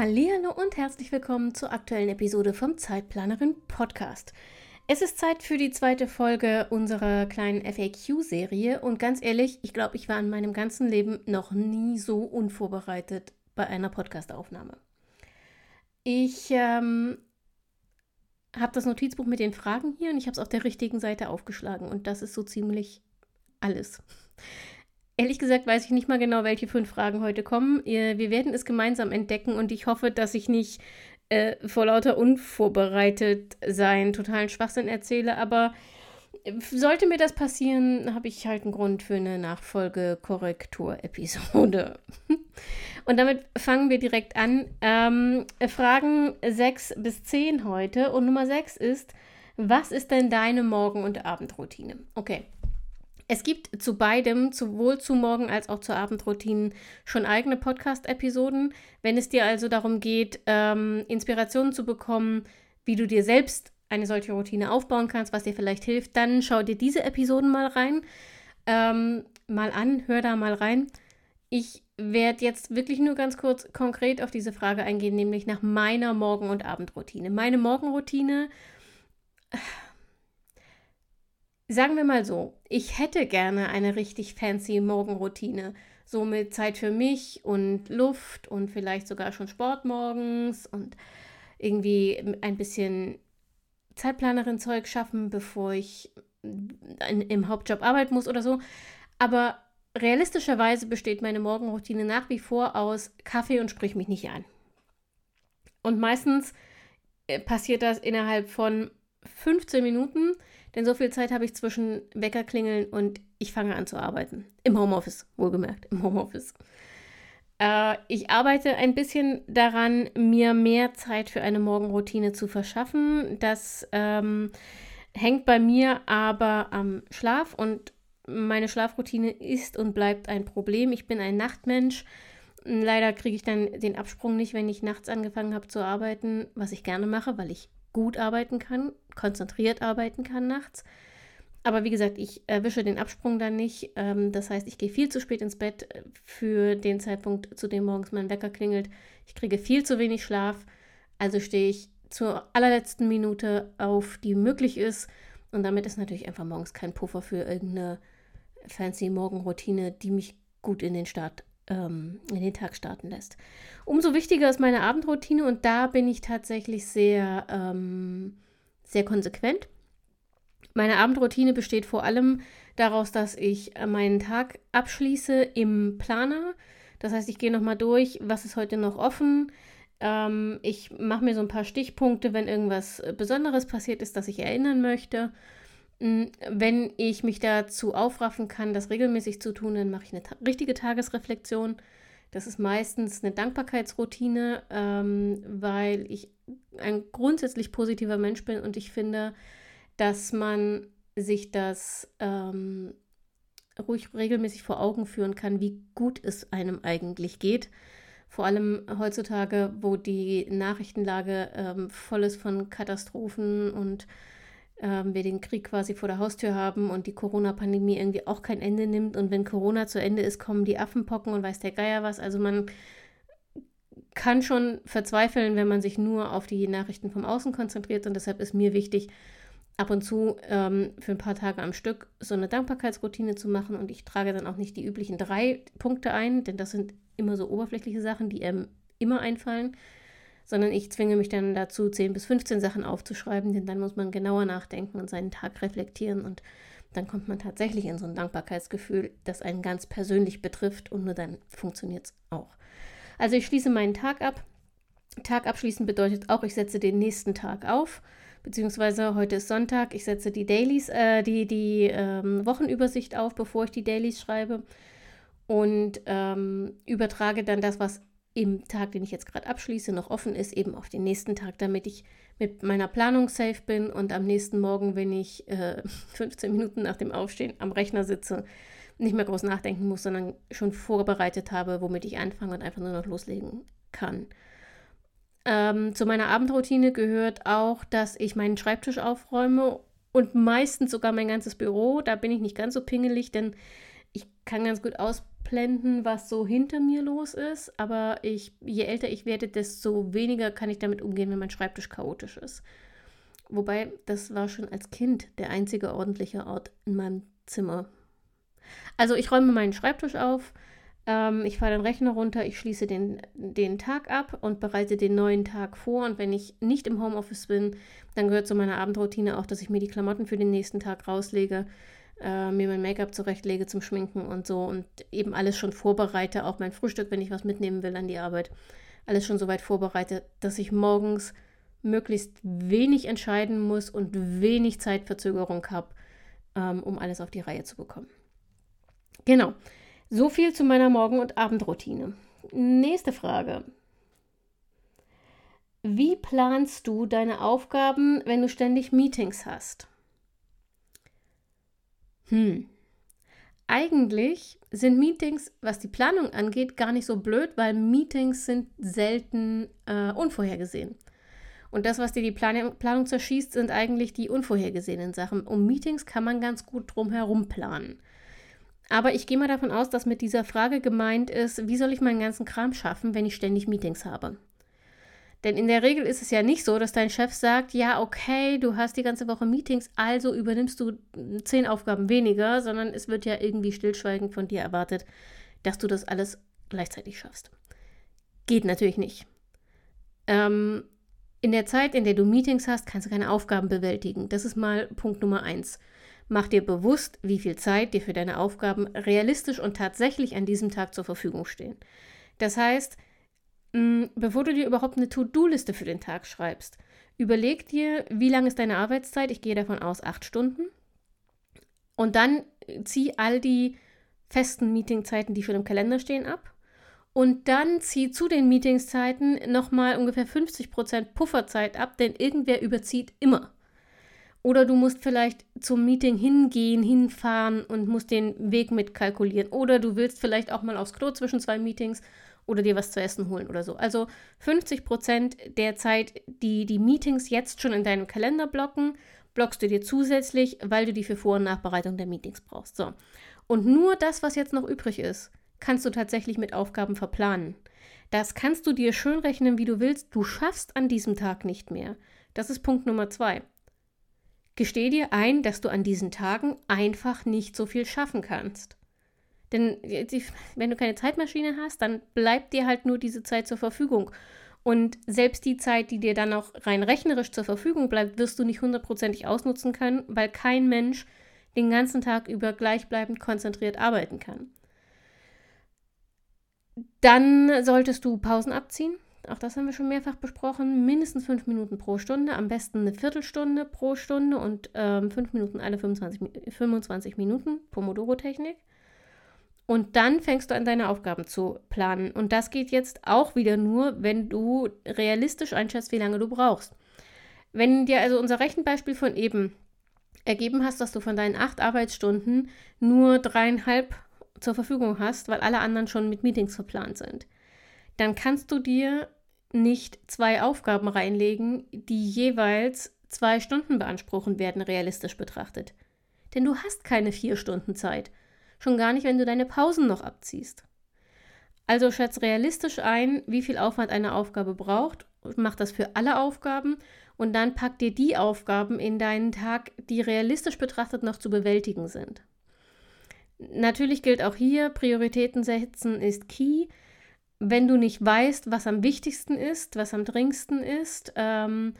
Hallo und herzlich willkommen zur aktuellen Episode vom Zeitplanerin Podcast. Es ist Zeit für die zweite Folge unserer kleinen FAQ-Serie und ganz ehrlich, ich glaube, ich war in meinem ganzen Leben noch nie so unvorbereitet bei einer Podcastaufnahme. Ich ähm, habe das Notizbuch mit den Fragen hier und ich habe es auf der richtigen Seite aufgeschlagen und das ist so ziemlich alles. Ehrlich gesagt weiß ich nicht mal genau, welche fünf Fragen heute kommen. Wir werden es gemeinsam entdecken und ich hoffe, dass ich nicht äh, vor lauter unvorbereitet sein totalen Schwachsinn erzähle, aber sollte mir das passieren, habe ich halt einen Grund für eine Nachfolgekorrektur-Episode. Und damit fangen wir direkt an. Ähm, Fragen 6 bis 10 heute. Und Nummer 6 ist, was ist denn deine Morgen- und Abendroutine? Okay, es gibt zu beidem, sowohl zu Morgen- als auch zu Abendroutinen, schon eigene Podcast-Episoden. Wenn es dir also darum geht, ähm, Inspirationen zu bekommen, wie du dir selbst eine solche Routine aufbauen kannst, was dir vielleicht hilft, dann schau dir diese Episoden mal rein, ähm, mal an, hör da mal rein. Ich werde jetzt wirklich nur ganz kurz konkret auf diese Frage eingehen, nämlich nach meiner Morgen- und Abendroutine. Meine Morgenroutine Sagen wir mal so, ich hätte gerne eine richtig fancy Morgenroutine. So mit Zeit für mich und Luft und vielleicht sogar schon Sport morgens und irgendwie ein bisschen Zeitplanerin-Zeug schaffen, bevor ich im Hauptjob arbeiten muss oder so. Aber realistischerweise besteht meine Morgenroutine nach wie vor aus Kaffee und sprich mich nicht an. Und meistens äh, passiert das innerhalb von 15 Minuten denn so viel Zeit habe ich zwischen Weckerklingeln und ich fange an zu arbeiten. Im Homeoffice, wohlgemerkt, im Homeoffice. Äh, ich arbeite ein bisschen daran, mir mehr Zeit für eine Morgenroutine zu verschaffen. Das ähm, hängt bei mir aber am Schlaf und meine Schlafroutine ist und bleibt ein Problem. Ich bin ein Nachtmensch. Leider kriege ich dann den Absprung nicht, wenn ich nachts angefangen habe zu arbeiten, was ich gerne mache, weil ich gut arbeiten kann, konzentriert arbeiten kann nachts. Aber wie gesagt, ich erwische den Absprung dann nicht. Ähm, das heißt, ich gehe viel zu spät ins Bett äh, für den Zeitpunkt, zu dem morgens mein Wecker klingelt. Ich kriege viel zu wenig Schlaf. Also stehe ich zur allerletzten Minute auf, die möglich ist. Und damit ist natürlich einfach morgens kein Puffer für irgendeine fancy Morgenroutine, die mich gut in den Start ähm, in den Tag starten lässt. Umso wichtiger ist meine Abendroutine und da bin ich tatsächlich sehr, ähm, sehr konsequent. Meine Abendroutine besteht vor allem daraus, dass ich meinen Tag abschließe im Planer. Das heißt, ich gehe nochmal durch, was ist heute noch offen. Ähm, ich mache mir so ein paar Stichpunkte, wenn irgendwas Besonderes passiert ist, das ich erinnern möchte. Hm, wenn ich mich dazu aufraffen kann, das regelmäßig zu tun, dann mache ich eine ta richtige Tagesreflexion. Das ist meistens eine Dankbarkeitsroutine, ähm, weil ich ein grundsätzlich positiver Mensch bin und ich finde, dass man sich das ähm, ruhig regelmäßig vor Augen führen kann, wie gut es einem eigentlich geht. Vor allem heutzutage, wo die Nachrichtenlage ähm, voll ist von Katastrophen und ähm, wir den Krieg quasi vor der Haustür haben und die Corona-Pandemie irgendwie auch kein Ende nimmt. Und wenn Corona zu Ende ist, kommen die Affenpocken und weiß der Geier was. Also man kann schon verzweifeln, wenn man sich nur auf die Nachrichten vom Außen konzentriert. Und deshalb ist mir wichtig, ab und zu ähm, für ein paar Tage am Stück so eine Dankbarkeitsroutine zu machen. Und ich trage dann auch nicht die üblichen drei Punkte ein, denn das sind immer so oberflächliche Sachen, die einem immer einfallen sondern ich zwinge mich dann dazu, 10 bis 15 Sachen aufzuschreiben, denn dann muss man genauer nachdenken und seinen Tag reflektieren und dann kommt man tatsächlich in so ein Dankbarkeitsgefühl, das einen ganz persönlich betrifft und nur dann funktioniert es auch. Also ich schließe meinen Tag ab. Tag abschließen bedeutet auch, ich setze den nächsten Tag auf, beziehungsweise heute ist Sonntag, ich setze die Dailies, äh, die, die ähm, Wochenübersicht auf, bevor ich die Dailies schreibe und ähm, übertrage dann das, was im Tag, den ich jetzt gerade abschließe, noch offen ist, eben auf den nächsten Tag, damit ich mit meiner Planung safe bin und am nächsten Morgen, wenn ich äh, 15 Minuten nach dem Aufstehen am Rechner sitze, nicht mehr groß nachdenken muss, sondern schon vorbereitet habe, womit ich anfange und einfach nur noch loslegen kann. Ähm, zu meiner Abendroutine gehört auch, dass ich meinen Schreibtisch aufräume und meistens sogar mein ganzes Büro. Da bin ich nicht ganz so pingelig, denn ich kann ganz gut ausblenden, was so hinter mir los ist. Aber ich, je älter ich werde, desto weniger kann ich damit umgehen, wenn mein Schreibtisch chaotisch ist. Wobei, das war schon als Kind der einzige ordentliche Ort in meinem Zimmer. Also ich räume meinen Schreibtisch auf, ähm, ich fahre den Rechner runter, ich schließe den, den Tag ab und bereite den neuen Tag vor. Und wenn ich nicht im Homeoffice bin, dann gehört zu meiner Abendroutine auch, dass ich mir die Klamotten für den nächsten Tag rauslege, äh, mir mein Make-up zurechtlege zum Schminken und so und eben alles schon vorbereite, auch mein Frühstück, wenn ich was mitnehmen will an die Arbeit, alles schon so weit vorbereite, dass ich morgens möglichst wenig entscheiden muss und wenig Zeitverzögerung habe, ähm, um alles auf die Reihe zu bekommen. Genau. So viel zu meiner Morgen- und Abendroutine. Nächste Frage. Wie planst du deine Aufgaben, wenn du ständig Meetings hast? Hm. Eigentlich sind Meetings, was die Planung angeht, gar nicht so blöd, weil Meetings sind selten äh, unvorhergesehen. Und das, was dir die Plan Planung zerschießt, sind eigentlich die unvorhergesehenen Sachen. Um Meetings kann man ganz gut drum herum planen. Aber ich gehe mal davon aus, dass mit dieser Frage gemeint ist, wie soll ich meinen ganzen Kram schaffen, wenn ich ständig Meetings habe? Denn in der Regel ist es ja nicht so, dass dein Chef sagt, ja, okay, du hast die ganze Woche Meetings, also übernimmst du zehn Aufgaben weniger, sondern es wird ja irgendwie stillschweigend von dir erwartet, dass du das alles gleichzeitig schaffst. Geht natürlich nicht. Ähm, in der Zeit, in der du Meetings hast, kannst du keine Aufgaben bewältigen. Das ist mal Punkt Nummer eins. Mach dir bewusst, wie viel Zeit dir für deine Aufgaben realistisch und tatsächlich an diesem Tag zur Verfügung stehen. Das heißt, bevor du dir überhaupt eine To-Do-Liste für den Tag schreibst, überleg dir, wie lang ist deine Arbeitszeit? Ich gehe davon aus, acht Stunden. Und dann zieh all die festen Meetingzeiten, die für den Kalender stehen, ab. Und dann zieh zu den Meetingszeiten nochmal ungefähr 50% Pufferzeit ab, denn irgendwer überzieht immer. Oder du musst vielleicht zum Meeting hingehen, hinfahren und musst den Weg mitkalkulieren. Oder du willst vielleicht auch mal aufs Klo zwischen zwei Meetings oder dir was zu essen holen oder so. Also 50 Prozent der Zeit, die die Meetings jetzt schon in deinem Kalender blocken, blockst du dir zusätzlich, weil du die für Vor- und Nachbereitung der Meetings brauchst. So. Und nur das, was jetzt noch übrig ist, kannst du tatsächlich mit Aufgaben verplanen. Das kannst du dir schön rechnen, wie du willst. Du schaffst an diesem Tag nicht mehr. Das ist Punkt Nummer zwei. Gesteh dir ein, dass du an diesen Tagen einfach nicht so viel schaffen kannst. Denn wenn du keine Zeitmaschine hast, dann bleibt dir halt nur diese Zeit zur Verfügung. Und selbst die Zeit, die dir dann auch rein rechnerisch zur Verfügung bleibt, wirst du nicht hundertprozentig ausnutzen können, weil kein Mensch den ganzen Tag über gleichbleibend konzentriert arbeiten kann. Dann solltest du Pausen abziehen. Auch das haben wir schon mehrfach besprochen. Mindestens fünf Minuten pro Stunde, am besten eine Viertelstunde pro Stunde und ähm, fünf Minuten alle 25, 25 Minuten, Pomodoro-Technik. Und dann fängst du an, deine Aufgaben zu planen. Und das geht jetzt auch wieder nur, wenn du realistisch einschätzt, wie lange du brauchst. Wenn dir also unser Rechenbeispiel von eben ergeben hast, dass du von deinen acht Arbeitsstunden nur dreieinhalb zur Verfügung hast, weil alle anderen schon mit Meetings verplant sind, dann kannst du dir nicht zwei Aufgaben reinlegen, die jeweils zwei Stunden beanspruchen werden, realistisch betrachtet. Denn du hast keine vier Stunden Zeit. Schon gar nicht, wenn du deine Pausen noch abziehst. Also schätz realistisch ein, wie viel Aufwand eine Aufgabe braucht, mach das für alle Aufgaben und dann pack dir die Aufgaben in deinen Tag, die realistisch betrachtet noch zu bewältigen sind. Natürlich gilt auch hier, Prioritäten setzen ist key wenn du nicht weißt, was am wichtigsten ist, was am dringendsten ist, ähm,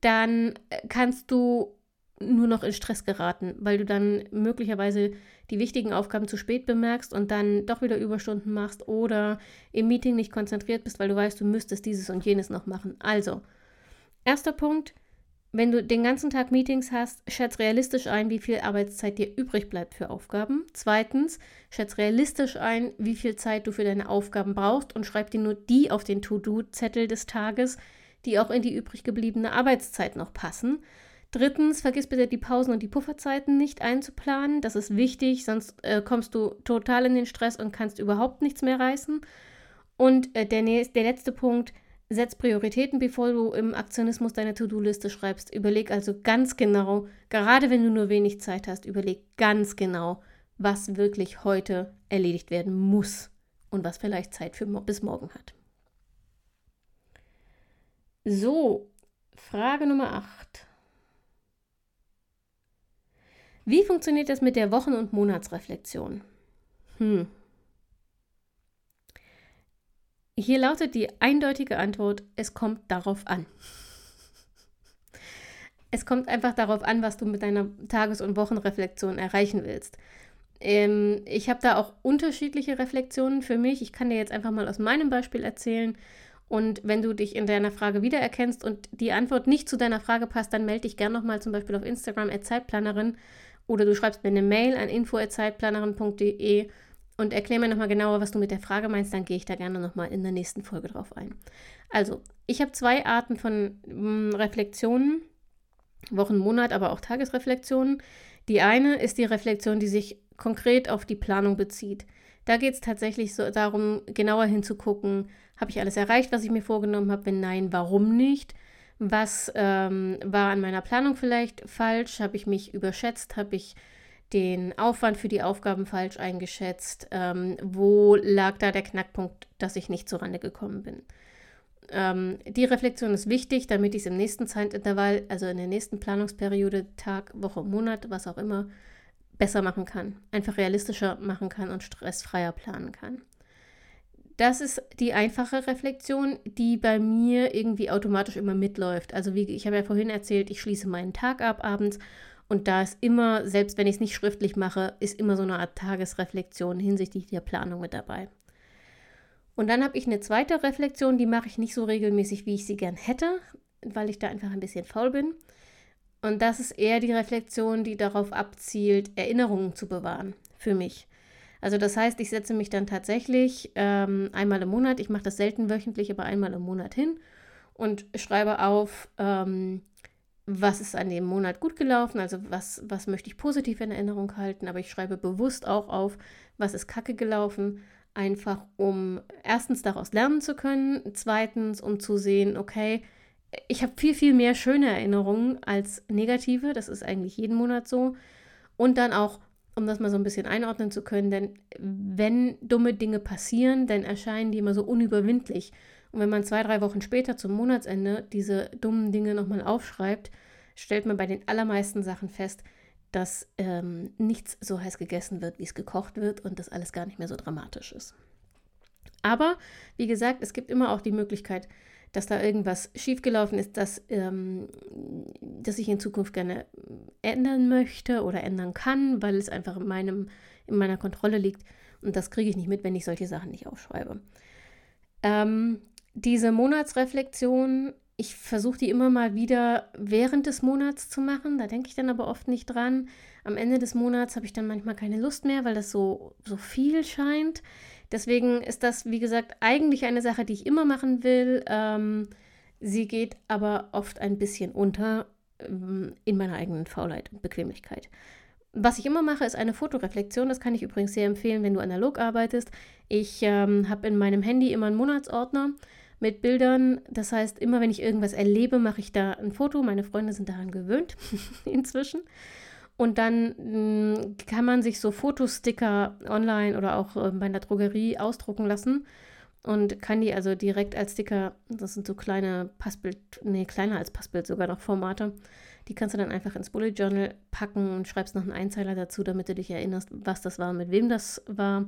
dann kannst du nur noch in Stress geraten, weil du dann möglicherweise die wichtigen Aufgaben zu spät bemerkst und dann doch wieder Überstunden machst oder im Meeting nicht konzentriert bist, weil du weißt, du müsstest dieses und jenes noch machen. Also, erster Punkt, wenn du den ganzen Tag Meetings hast, schätz realistisch ein, wie viel Arbeitszeit dir übrig bleibt für Aufgaben. Zweitens, schätz realistisch ein, wie viel Zeit du für deine Aufgaben brauchst und schreib dir nur die auf den To-Do-Zettel des Tages, die auch in die übrig gebliebene Arbeitszeit noch passen. Drittens, vergiss bitte die Pausen und die Pufferzeiten nicht einzuplanen. Das ist wichtig, sonst äh, kommst du total in den Stress und kannst überhaupt nichts mehr reißen. Und äh, der, der letzte Punkt, Setz Prioritäten, bevor du im Aktionismus deine To-Do-Liste schreibst. Überleg also ganz genau, gerade wenn du nur wenig Zeit hast, überleg ganz genau, was wirklich heute erledigt werden muss und was vielleicht Zeit für bis morgen hat. So, Frage Nummer 8. Wie funktioniert das mit der Wochen- und Monatsreflexion? Hm, hier lautet die eindeutige Antwort, es kommt darauf an. Es kommt einfach darauf an, was du mit deiner Tages- und Wochenreflexion erreichen willst. Ähm, ich habe da auch unterschiedliche Reflexionen für mich. Ich kann dir jetzt einfach mal aus meinem Beispiel erzählen. Und wenn du dich in deiner Frage wiedererkennst und die Antwort nicht zu deiner Frage passt, dann melde dich gerne nochmal zum Beispiel auf Instagram als Zeitplanerin oder du schreibst mir eine Mail an info.zeitplanerin.de und erklär mir nochmal genauer, was du mit der Frage meinst, dann gehe ich da gerne nochmal in der nächsten Folge drauf ein. Also, ich habe zwei Arten von mh, hm, Reflexionen, Wochen, Monat, aber auch Tagesreflexionen. Die eine ist die Reflexion, die sich konkret auf die Planung bezieht. Da geht es tatsächlich so darum, genauer hinzugucken, habe ich alles erreicht, was ich mir vorgenommen habe? Wenn nein, warum nicht? Was ähm, war an meiner Planung vielleicht falsch? Habe ich mich überschätzt? Habe ich den Aufwand für die Aufgaben falsch eingeschätzt? Ähm, wo lag da der Knackpunkt, dass ich nicht zurande gekommen bin? Ähm, die Reflexion ist wichtig, damit ich es im nächsten Zeitintervall, also in der nächsten Planungsperiode, Tag, Woche, Monat, was auch immer, besser machen kann, einfach realistischer machen kann und stressfreier planen kann. Das ist die einfache Reflexion, die bei mir irgendwie automatisch immer mitläuft. Also wie ich habe ja vorhin erzählt, ich schließe meinen Tag ab abends und da ist immer, selbst wenn ich es nicht schriftlich mache, ist immer so eine Art Tagesreflexion hinsichtlich der Planung mit dabei. Und dann habe ich eine zweite Reflexion, die mache ich nicht so regelmäßig, wie ich sie gern hätte, weil ich da einfach ein bisschen faul bin. Und das ist eher die Reflexion, die darauf abzielt, Erinnerungen zu bewahren für mich. Also das heißt, ich setze mich dann tatsächlich ähm, einmal im Monat, ich mache das selten wöchentlich, aber einmal im Monat hin und schreibe auf, ähm, was ist an dem Monat gut gelaufen, also was, was möchte ich positiv in Erinnerung halten, aber ich schreibe bewusst auch auf, was ist kacke gelaufen, einfach um erstens daraus lernen zu können, zweitens um zu sehen, okay, ich habe viel, viel mehr schöne Erinnerungen als negative, das ist eigentlich jeden Monat so, und dann auch, um das mal so ein bisschen einordnen zu können, denn wenn dumme Dinge passieren, dann erscheinen die immer so unüberwindlich. Und wenn man zwei, drei Wochen später zum Monatsende diese dummen Dinge nochmal aufschreibt, stellt man bei den allermeisten Sachen fest, dass ähm, nichts so heiß gegessen wird, wie es gekocht wird und das alles gar nicht mehr so dramatisch ist. Aber wie gesagt, es gibt immer auch die Möglichkeit, dass da irgendwas schiefgelaufen ist, das, ähm, das ich in Zukunft gerne ändern möchte oder ändern kann, weil es einfach in, meinem, in meiner Kontrolle liegt. Und das kriege ich nicht mit, wenn ich solche Sachen nicht aufschreibe. Ähm, diese Monatsreflexion, ich versuche die immer mal wieder während des Monats zu machen. Da denke ich dann aber oft nicht dran. Am Ende des Monats habe ich dann manchmal keine Lust mehr, weil das so, so viel scheint. Deswegen ist das, wie gesagt, eigentlich eine Sache, die ich immer machen will. Ähm, sie geht aber oft ein bisschen unter ähm, in meiner eigenen Faulheit und Bequemlichkeit. Was ich immer mache, ist eine Fotoreflexion. Das kann ich übrigens sehr empfehlen, wenn du analog arbeitest. Ich ähm, habe in meinem Handy immer einen Monatsordner mit Bildern. Das heißt, immer wenn ich irgendwas erlebe, mache ich da ein Foto. Meine Freunde sind daran gewöhnt inzwischen. Und dann mh, mm, kann man sich so Fotosticker online oder auch äh, bei der Drogerie ausdrucken lassen und kann die also direkt als Sticker, das sind so kleine Passbild, nee, kleiner als Passbild sogar noch Formate, die kannst du dann einfach ins Bullet Journal packen und schreibst noch einen Einzeiler dazu, damit du dich erinnerst, was das war, mit wem das war.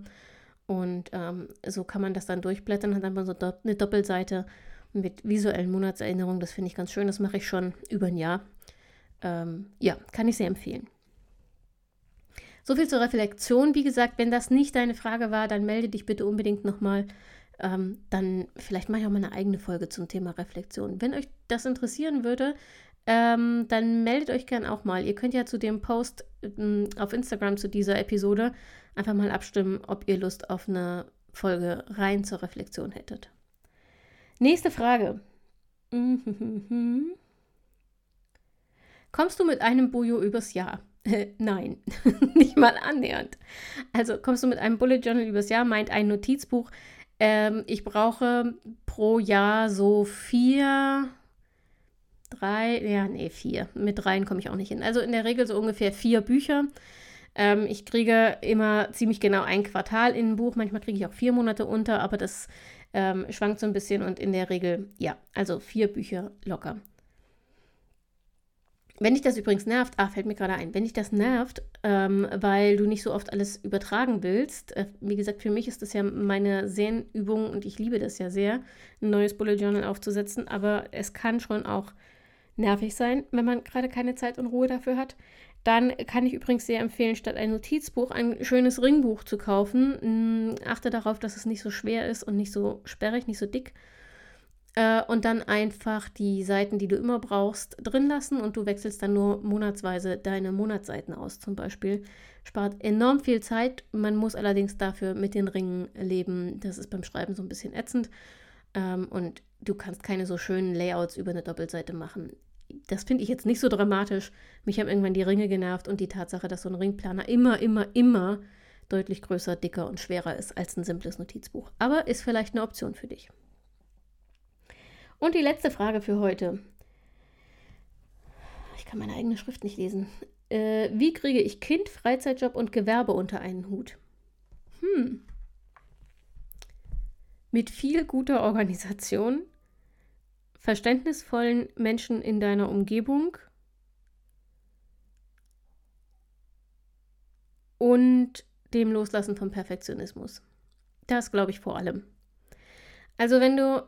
Und ähm, so kann man das dann durchblättern, hat dann so eine Doppelseite mit visuellen Monatserinnerungen. Das finde ich ganz schön. Das mache ich schon über ein Jahr. Ähm, ja, kann ich sehr empfehlen. So viel zur Reflexion. Wie gesagt, wenn das nicht deine Frage war, dann melde dich bitte unbedingt nochmal. Ähm, dann vielleicht mache ich auch mal eine eigene Folge zum Thema Reflexion. Wenn euch das interessieren würde, ähm, dann meldet euch gern auch mal. Ihr könnt ja zu dem Post ähm, auf Instagram zu dieser Episode einfach mal abstimmen, ob ihr Lust auf eine Folge rein zur Reflexion hättet. Nächste Frage. Kommst du mit einem Bujo übers Jahr? Nein, nicht mal annähernd. Also kommst du mit einem Bullet Journal übers Jahr, meint ein Notizbuch. Ähm, ich brauche pro Jahr so vier, drei, ja, nee, vier. Mit dreien komme ich auch nicht hin. Also in der Regel so ungefähr vier Bücher. Ähm, ich kriege immer ziemlich genau ein Quartal in ein Buch. Manchmal kriege ich auch vier Monate unter, aber das ähm, schwankt so ein bisschen und in der Regel, ja, also vier Bücher locker. Wenn dich das übrigens nervt, ah, fällt mir gerade ein, wenn dich das nervt, ähm, weil du nicht so oft alles übertragen willst, äh, wie gesagt, für mich ist das ja meine Sehnübung und ich liebe das ja sehr, ein neues Bullet Journal aufzusetzen, aber es kann schon auch nervig sein, wenn man gerade keine Zeit und Ruhe dafür hat. Dann kann ich übrigens sehr empfehlen, statt ein Notizbuch ein schönes Ringbuch zu kaufen. Mm, achte darauf, dass es nicht so schwer ist und nicht so sperrig, nicht so dick. Äh, und dann einfach die Seiten, die du immer brauchst, drin lassen und du wechselst dann nur monatsweise deine Monatsseiten aus zum Beispiel. Spart enorm viel Zeit. Man muss allerdings dafür mit den Ringen leben. Das ist beim Schreiben so ein bisschen ätzend. Ähm, und du kannst keine so schönen Layouts über eine Doppelseite machen das finde ich jetzt nicht so dramatisch. Mich haben irgendwann die Ringe genervt und die Tatsache, dass so ein Ringplaner immer, immer, immer deutlich größer, dicker und schwerer ist als ein simples Notizbuch. Aber ist vielleicht eine Option für dich. Und die letzte Frage für heute. Ich kann meine eigene Schrift nicht lesen. Äh, wie kriege ich Kind, Freizeitjob und Gewerbe unter einen Hut? Hm. Mit viel guter Organisation, verständnisvollen Menschen in deiner Umgebung und dem Loslassen vom Perfektionismus. Das glaube ich vor allem. Also wenn du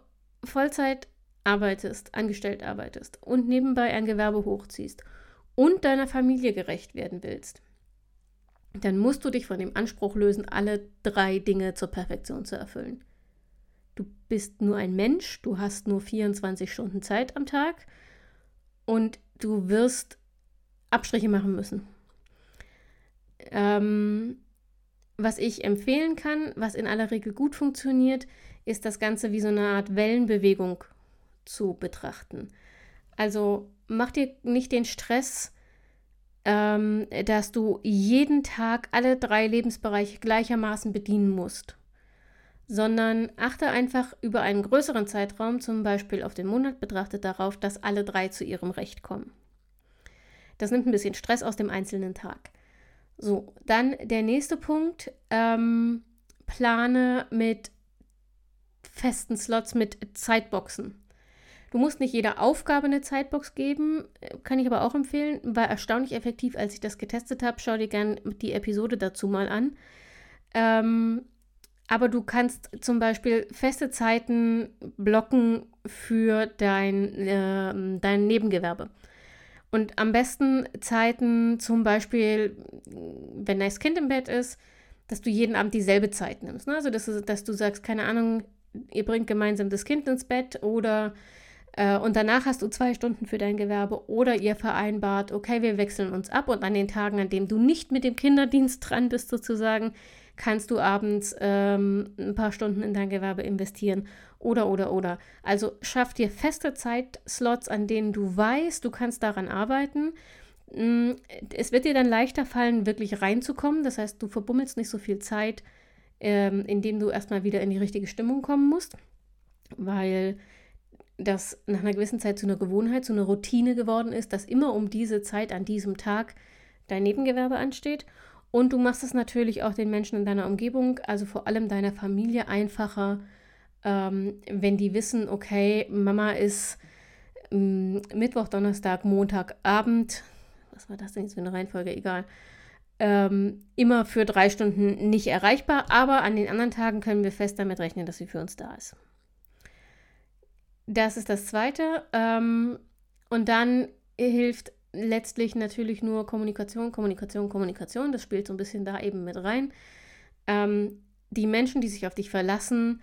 Vollzeit arbeitest, angestellt arbeitest und nebenbei ein Gewerbe hochziehst und deiner Familie gerecht werden willst, dann musst du dich von dem Anspruch lösen, alle drei Dinge zur Perfektion zu erfüllen du bist nur ein Mensch, du hast nur 24 Stunden Zeit am Tag und du wirst Abstriche machen müssen. Ähm, was ich empfehlen kann, was in aller Regel gut funktioniert, ist das Ganze wie so eine Art Wellenbewegung zu betrachten. Also mach dir nicht den Stress, ähm, dass du jeden Tag alle drei Lebensbereiche gleichermaßen bedienen musst sondern achte einfach über einen größeren Zeitraum, zum Beispiel auf den Monat betrachtet, darauf, dass alle drei zu ihrem Recht kommen. Das nimmt ein bisschen Stress aus dem einzelnen Tag. So, dann der nächste Punkt. Ähm, plane mit festen Slots, mit Zeitboxen. Du musst nicht jeder Aufgabe eine Zeitbox geben, kann ich aber auch empfehlen. War erstaunlich effektiv, als ich das getestet habe. Schau dir gerne die Episode dazu mal an. Ähm, aber du kannst zum Beispiel feste Zeiten blocken für dein, äh, dein Nebengewerbe. Und am besten Zeiten zum Beispiel, wenn das Kind im Bett ist, dass du jeden Abend dieselbe Zeit nimmst. Ne? Also, dass du, dass du sagst, keine Ahnung, ihr bringt gemeinsam das Kind ins Bett oder und danach hast du zwei Stunden für dein Gewerbe oder ihr vereinbart, okay, wir wechseln uns ab und an den Tagen, an denen du nicht mit dem Kinderdienst dran bist, sozusagen, kannst du abends ähm, ein paar Stunden in dein Gewerbe investieren oder, oder, oder. Also schaff dir feste Zeitslots, an denen du weißt, du kannst daran arbeiten. Mm, es wird dir dann leichter fallen, wirklich reinzukommen. Das heißt, du verbummelst nicht so viel Zeit, ähm, indem du erstmal wieder in die richtige Stimmung kommen musst, weil das nach einer gewissen Zeit zu einer Gewohnheit, zu einer Routine geworden ist, dass immer um diese Zeit an diesem Tag dein Nebengewerbe ansteht. Und du machst es natürlich auch den Menschen in deiner Umgebung, also vor allem deiner Familie, einfacher, ähm, wenn die wissen, okay, Mama ist ähm, Mittwoch, Donnerstag, Montag, Abend, was war das denn jetzt für eine Reihenfolge? Egal. Ähm, immer für drei Stunden nicht erreichbar, aber an den anderen Tagen können wir fest damit rechnen, dass sie für uns da ist. Das ist das Zweite. Ähm, und dann hilft letztlich natürlich nur Kommunikation, Kommunikation, Kommunikation. Das spielt so ein bisschen da eben mit rein. Ähm, die Menschen, die sich auf dich verlassen,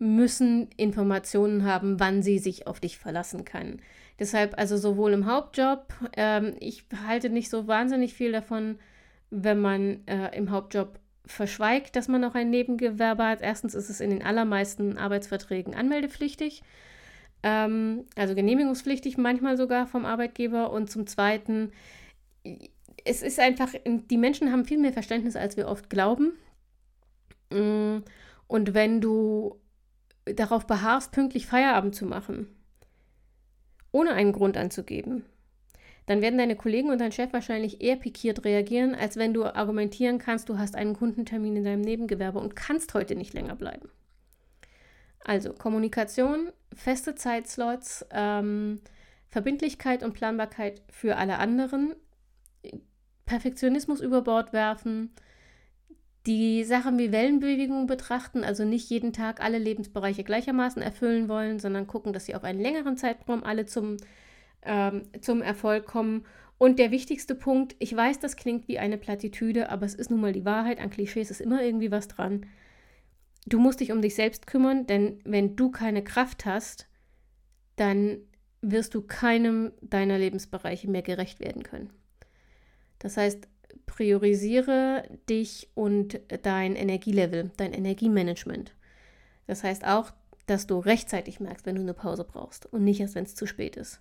müssen Informationen haben, wann sie sich auf dich verlassen können. Deshalb also sowohl im Hauptjob, ähm, ich halte nicht so wahnsinnig viel davon, wenn man äh, im Hauptjob verschweigt, dass man noch ein Nebengewerbe hat. Erstens ist es in den allermeisten Arbeitsverträgen anmeldepflichtig, ähm, also genehmigungspflichtig manchmal sogar vom Arbeitgeber. Und zum Zweiten, es ist einfach, die Menschen haben viel mehr Verständnis, als wir oft glauben. Mm, und wenn du darauf beharrst, pünktlich Feierabend zu machen, ohne einen Grund anzugeben, dann werden deine Kollegen und dein Chef wahrscheinlich eher pikiert reagieren, als wenn du argumentieren kannst, du hast einen Kundentermin in deinem Nebengewerbe und kannst heute nicht länger bleiben. Also Kommunikation, feste Zeitslots, ähm, Verbindlichkeit und Planbarkeit für alle anderen, Perfektionismus über Bord werfen, die Sachen wie Wellenbewegung betrachten, also nicht jeden Tag alle Lebensbereiche gleichermaßen erfüllen wollen, sondern gucken, dass sie auf einen längeren Zeitraum alle zum, ähm, zum Erfolg kommen. Und der wichtigste Punkt, ich weiß, das klingt wie eine Plattitüde, aber es ist nun mal die Wahrheit, an Klischees ist immer irgendwie was dran. Du musst dich um dich selbst kümmern, denn wenn du keine Kraft hast, dann wirst du keinem deiner Lebensbereiche mehr gerecht werden können. Das heißt, priorisiere dich und dein Energielevel, dein Energiemanagement. Das heißt auch, dass du rechtzeitig merkst, wenn du eine Pause brauchst und nicht erst, wenn es zu spät ist.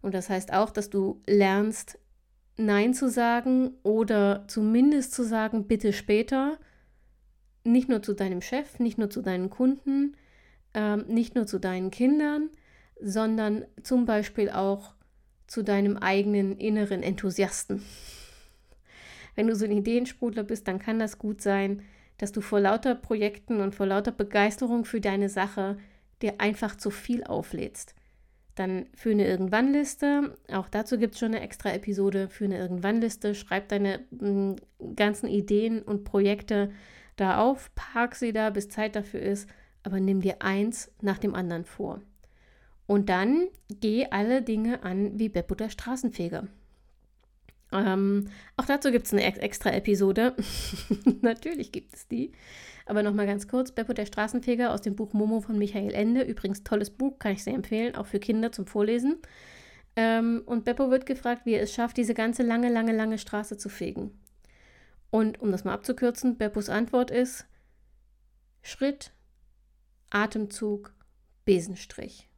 Und das heißt auch, dass du lernst, Nein zu sagen oder zumindest zu sagen, bitte später. Nicht nur zu deinem Chef, nicht nur zu deinen Kunden, ähm, nicht nur zu deinen Kindern, sondern zum Beispiel auch zu deinem eigenen inneren Enthusiasten. Wenn du so ein Ideensprudler bist, dann kann das gut sein, dass du vor lauter Projekten und vor lauter Begeisterung für deine Sache dir einfach zu viel auflädst. Dann für eine Irgendwann-Liste, auch dazu gibt es schon eine extra Episode für eine Irgendwann-Liste. Schreib deine m, mm, ganzen Ideen und Projekte da auf, park sie da, bis Zeit dafür ist, aber nimm dir eins nach dem anderen vor. Und dann geh alle Dinge an wie Beppo der Straßenfeger. Ähm, auch dazu gibt es eine extra Episode. Natürlich gibt es die. Aber nochmal ganz kurz: Beppo der Straßenfeger aus dem Buch Momo von Michael Ende. Übrigens tolles Buch, kann ich sehr empfehlen, auch für Kinder zum Vorlesen. Ähm, und Beppo wird gefragt, wie er es schafft, diese ganze lange, lange, lange Straße zu fegen. Und um das mal abzukürzen, Beppos Antwort ist: Schritt, Atemzug, Besenstrich.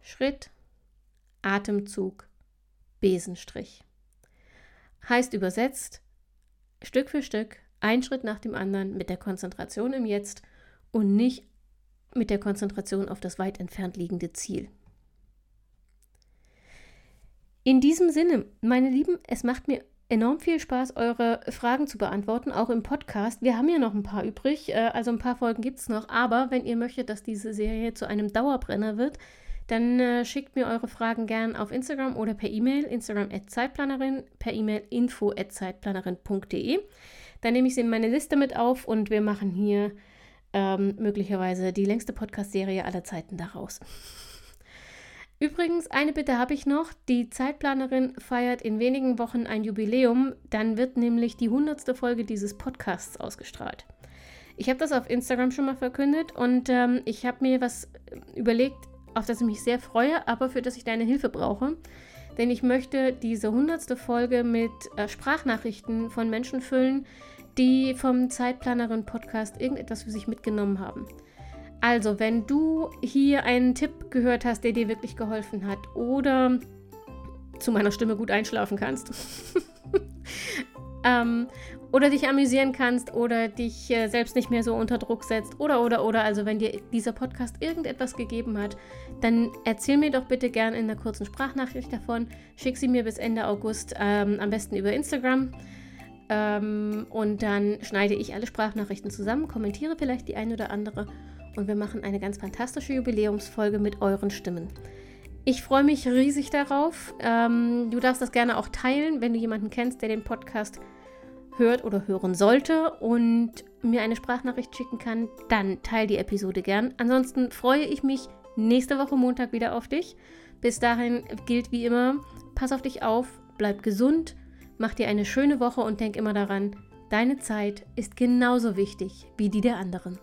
Schritt, Atemzug, Besenstrich. Heißt übersetzt, Stück für Stück, ein Schritt nach dem anderen mit der Konzentration im Jetzt und nicht mit der Konzentration auf das weit entfernt liegende Ziel. In diesem Sinne, meine Lieben, es macht mir enorm viel Spaß, eure Fragen zu beantworten, auch im Podcast. Wir haben ja noch ein paar übrig, äh, also ein paar Folgen gibt es noch, aber wenn ihr möchtet, dass diese Serie zu einem Dauerbrenner wird, dann äh, schickt mir eure Fragen gern auf Instagram oder per E-Mail, Instagram Zeitplanerin, per E-Mail info zeitplanerin.de. Dann nehme ich sie in meine Liste mit auf und wir machen hier ähm, möglicherweise die längste Podcast-Serie aller Zeiten daraus. Übrigens, eine Bitte habe ich noch. Die Zeitplanerin feiert in wenigen Wochen ein Jubiläum. Dann wird nämlich die hundertste Folge dieses Podcasts ausgestrahlt. Ich habe das auf Instagram schon mal verkündet und ähm, ich habe mir was überlegt, auf das ich mich sehr freue, aber für das ich deine Hilfe brauche. Denn ich möchte diese hundertste Folge mit äh, Sprachnachrichten von Menschen füllen, die vom Zeitplanerin Podcast irgendetwas für sich mitgenommen haben. Also, wenn du hier einen Tipp gehört hast, der dir wirklich geholfen hat oder zu meiner Stimme gut einschlafen kannst ähm, oder dich amüsieren kannst oder dich äh, selbst nicht mehr so unter Druck setzt oder oder oder also wenn dir dieser Podcast irgendetwas gegeben hat, dann erzähl mir doch bitte gern in einer kurzen Sprachnachricht davon. Schick sie mir bis Ende August ähm, am besten über Instagram. Ähm, und dann schneide ich alle Sprachnachrichten zusammen, kommentiere vielleicht die eine oder andere und wir machen eine ganz fantastische Jubiläumsfolge mit euren Stimmen. Ich freue mich riesig darauf. Ähm, du darfst das gerne auch teilen, wenn du jemanden kennst, der den Podcast hört oder hören sollte und mir eine Sprachnachricht schicken kann, dann teile die Episode gern. Ansonsten freue ich mich nächste Woche Montag wieder auf dich. Bis dahin gilt wie immer, pass auf dich auf, bleib gesund, mach dir eine schöne Woche und denk immer daran, deine Zeit ist genauso wichtig wie die der anderen.